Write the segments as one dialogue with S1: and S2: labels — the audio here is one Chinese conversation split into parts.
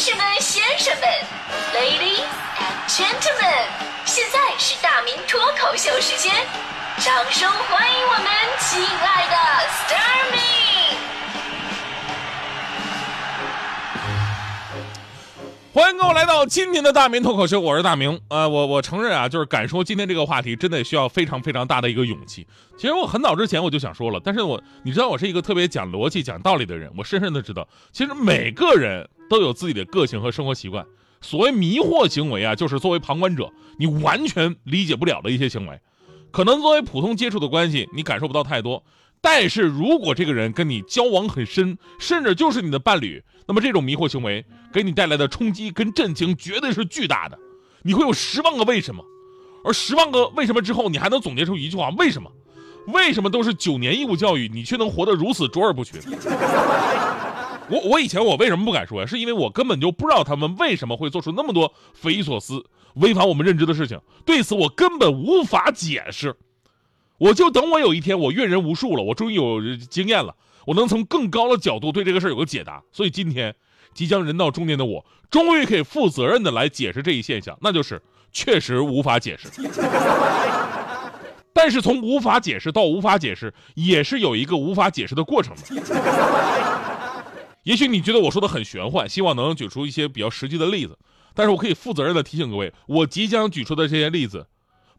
S1: 士们、先生们，Ladies and Gentlemen，现在是大明脱口秀时间，掌声欢迎我们亲爱的 s t a r m y
S2: 欢迎各位来到今天的大明脱口秀，我是大明。呃，我我承认啊，就是敢说今天这个话题，真的需要非常非常大的一个勇气。其实我很早之前我就想说了，但是我你知道我是一个特别讲逻辑、讲道理的人，我深深的知道，其实每个人都有自己的个性和生活习惯。所谓迷惑行为啊，就是作为旁观者，你完全理解不了的一些行为。可能作为普通接触的关系，你感受不到太多。但是如果这个人跟你交往很深，甚至就是你的伴侣，那么这种迷惑行为给你带来的冲击跟震惊绝对是巨大的。你会有十万个为什么，而十万个为什么之后，你还能总结出一句话：为什么？为什么都是九年义务教育，你却能活得如此卓尔不群？我我以前我为什么不敢说呀？是因为我根本就不知道他们为什么会做出那么多匪夷所思、违反我们认知的事情，对此我根本无法解释。我就等我有一天我阅人无数了，我终于有经验了，我能从更高的角度对这个事儿有个解答。所以今天，即将人到中年的我，终于可以负责任的来解释这一现象，那就是确实无法解释。但是从无法解释到无法解释，也是有一个无法解释的过程的。也许你觉得我说的很玄幻，希望能举出一些比较实际的例子，但是我可以负责任的提醒各位，我即将举出的这些例子。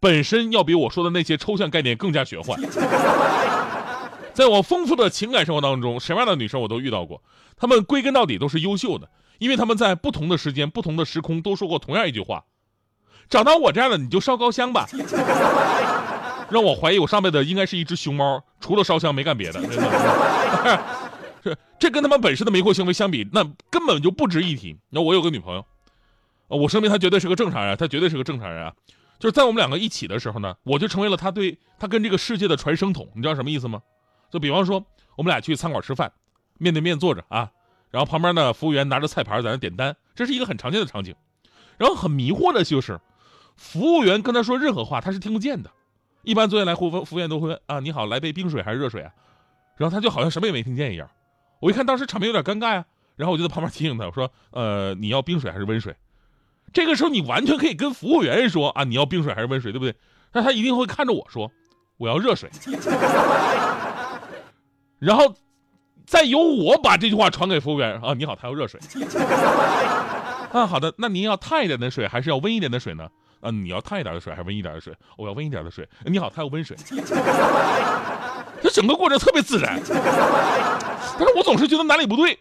S2: 本身要比我说的那些抽象概念更加玄幻。在我丰富的情感生活当中，什么样的女生我都遇到过，她们归根到底都是优秀的，因为她们在不同的时间、不同的时空都说过同样一句话：找到我这样的你就烧高香吧。让我怀疑我上辈子应该是一只熊猫，除了烧香没干别的。真的，是 这跟他们本身的迷惑行为相比，那根本就不值一提。那我有个女朋友，我声明她绝对是个正常人，她绝对是个正常人啊。就是在我们两个一起的时候呢，我就成为了她对她跟这个世界的传声筒，你知道什么意思吗？就比方说我们俩去餐馆吃饭，面对面坐着啊，然后旁边呢服务员拿着菜盘在那点单，这是一个很常见的场景。然后很迷惑的就是，服务员跟他说任何话他是听不见的。一般坐下来服务服务员都会问啊你好来杯冰水还是热水啊？然后他就好像什么也没听见一样。我一看当时场面有点尴尬呀，然后我就在旁边提醒他我说呃你要冰水还是温水？这个时候你完全可以跟服务员说啊，你要冰水还是温水，对不对？那他一定会看着我说，我要热水，然后再由我把这句话传给服务员啊，你好，他要热水。啊，好的，那您要烫一点的水还是要温一点的水呢？啊，你要烫一点的水还是温一点的水？我要温一点的水。你好，他要温水。这整个过程特别自然，但是我总是觉得哪里不对。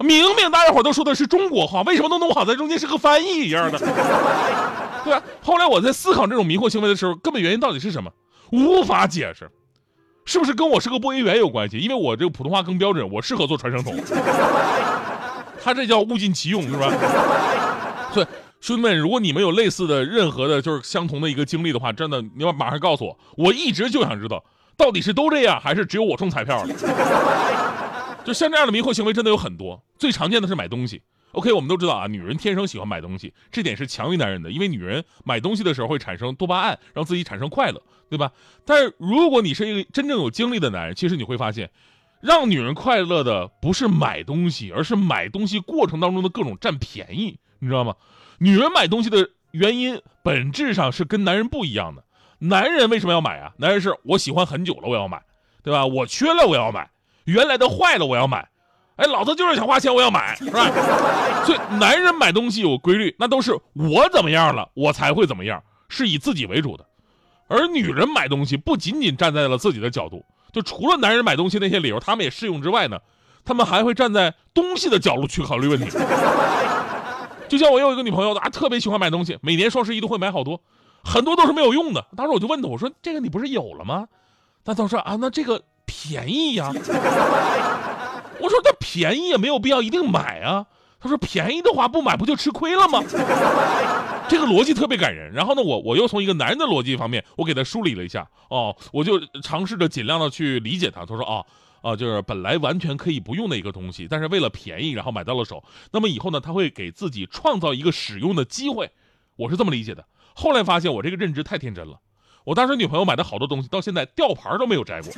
S2: 明明大家伙都说的是中国话，为什么都弄好在中间是个翻译一样的？对吧？后来我在思考这种迷惑行为的时候，根本原因到底是什么？无法解释，是不是跟我是个播音员有关系？因为我这个普通话更标准，我适合做传声筒。他这叫物尽其用，是吧？对，兄弟们，如果你们有类似的任何的，就是相同的一个经历的话，真的你要马上告诉我。我一直就想知道，到底是都这样，还是只有我中彩票了？就像这样的迷惑行为真的有很多，最常见的是买东西。OK，我们都知道啊，女人天生喜欢买东西，这点是强于男人的，因为女人买东西的时候会产生多巴胺，让自己产生快乐，对吧？但是如果你是一个真正有经历的男人，其实你会发现，让女人快乐的不是买东西，而是买东西过程当中的各种占便宜，你知道吗？女人买东西的原因本质上是跟男人不一样的。男人为什么要买啊？男人是我喜欢很久了，我要买，对吧？我缺了，我要买。原来的坏了，我要买，哎，老子就是想花钱，我要买，是吧？所以男人买东西有规律，那都是我怎么样了，我才会怎么样，是以自己为主的。而女人买东西不仅仅站在了自己的角度，就除了男人买东西那些理由，他们也适用之外呢，他们还会站在东西的角度去考虑问题。就像我有一个女朋友，啊特别喜欢买东西，每年双十一都会买好多，很多都是没有用的。当时我就问他，我说这个你不是有了吗？她她说啊，那这个。便宜呀！我说那便宜也没有必要一定买啊。他说便宜的话不买不就吃亏了吗？这个逻辑特别感人。然后呢，我我又从一个男人的逻辑方面，我给他梳理了一下。哦，我就尝试着尽量的去理解他。他说啊啊，就是本来完全可以不用的一个东西，但是为了便宜，然后买到了手。那么以后呢，他会给自己创造一个使用的机会。我是这么理解的。后来发现我这个认知太天真了。我当时女朋友买的好多东西，到现在吊牌都没有摘过。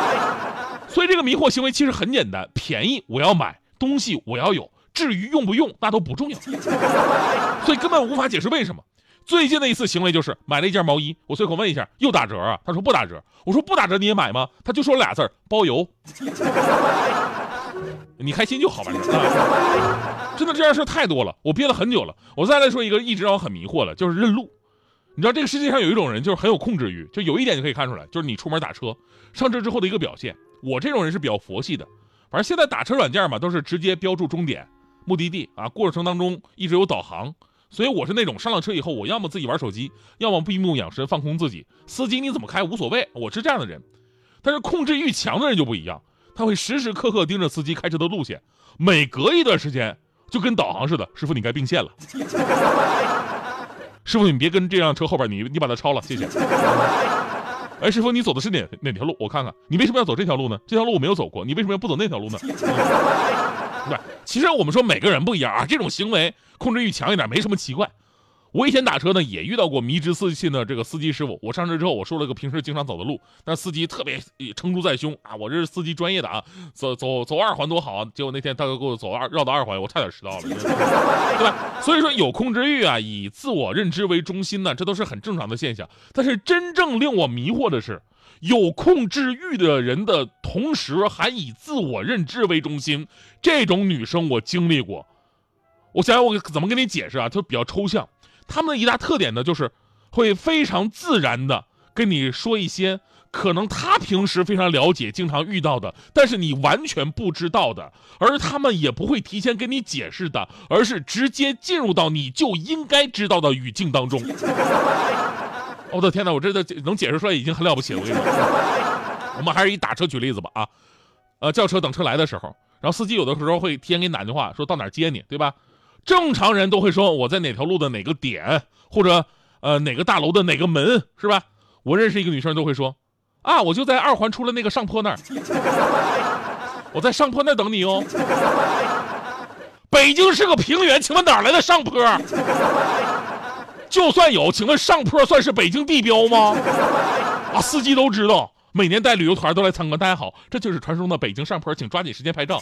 S2: 所以这个迷惑行为其实很简单：便宜我要买，东西我要有，至于用不用那都不重要，所以根本无法解释为什么。最近的一次行为就是买了一件毛衣，我随口问一下，又打折啊？他说不打折。我说不打折你也买吗？他就说俩字儿包邮。你开心就好吧，真的这样事太多了，我憋了很久了。我再来说一个一直让我很迷惑的，就是认路。你知道这个世界上有一种人就是很有控制欲，就有一点就可以看出来，就是你出门打车上车之后的一个表现。我这种人是比较佛系的，反正现在打车软件嘛都是直接标注终点、目的地啊，过程当中一直有导航。所以我是那种上了车以后，我要么自己玩手机，要么闭目养神放空自己。司机你怎么开无所谓，我是这样的人。但是控制欲强的人就不一样，他会时时刻刻盯着司机开车的路线，每隔一段时间就跟导航似的。师傅，你该并线了。师傅，你别跟这辆车后边，你你把它超了，谢谢。哎，师傅，你走的是哪哪条路？我看看，你为什么要走这条路呢？这条路我没有走过，你为什么要不走那条路呢？对，其实我们说每个人不一样啊，这种行为控制欲强一点没什么奇怪。我以前打车呢，也遇到过迷之自信的这个司机师傅。我上车之后，我说了个平时经常走的路，但司机特别称猪在胸啊，我这是司机专业的啊，走走走二环多好啊。结果那天他给我走二绕到二环，我差点迟到了，对吧？所以说有控制欲啊，以自我认知为中心呢，这都是很正常的现象。但是真正令我迷惑的是。有控制欲的人的同时，还以自我认知为中心，这种女生我经历过。我想想，我怎么跟你解释啊？就比较抽象。他们的一大特点呢，就是会非常自然的跟你说一些可能他平时非常了解、经常遇到的，但是你完全不知道的，而他们也不会提前跟你解释的，而是直接进入到你就应该知道的语境当中。我的天哪，我这的能解释出来已经很了不起了。我跟你说，我们还是以打车举例子吧啊，呃，叫车等车来的时候，然后司机有的时候会提前给你打电话，说到哪接你，对吧？正常人都会说我在哪条路的哪个点，或者呃哪个大楼的哪个门，是吧？我认识一个女生都会说，啊，我就在二环出了那个上坡那儿，我在上坡那儿等你哦。北京是个平原，请问哪来的上坡？就算有，请问上坡算是北京地标吗？啊，司机都知道，每年带旅游团都来参观。大家好，这就是传说中的北京上坡，请抓紧时间拍照，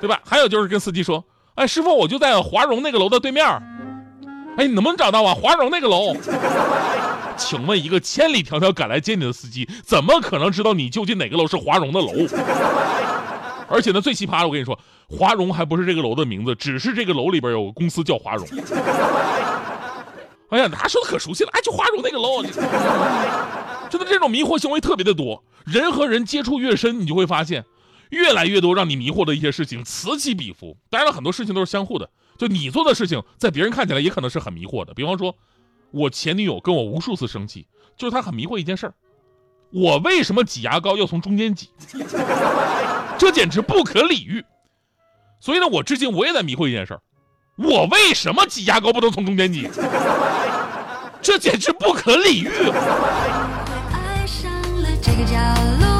S2: 对吧？还有就是跟司机说，哎，师傅，我就在华荣那个楼的对面。哎，你能不能找到啊？华荣那个楼。请问一个千里迢迢赶来接你的司机，怎么可能知道你究竟哪个楼是华荣的楼？而且呢，最奇葩的，我跟你说，华荣还不是这个楼的名字，只是这个楼里边有个公司叫华荣。哎呀，他说的可熟悉了，哎，就华荣那个楼。真的，这种迷惑行为特别的多。人和人接触越深，你就会发现，越来越多让你迷惑的一些事情此起彼伏。当然了，很多事情都是相互的。就你做的事情，在别人看起来也可能是很迷惑的。比方说，我前女友跟我无数次生气，就是她很迷惑一件事儿：我为什么挤牙膏要从中间挤？这简直不可理喻。所以呢，我至今我也在迷惑一件事儿。我为什么挤牙膏不能从中间挤？这简直不可理喻。爱上了这个角落，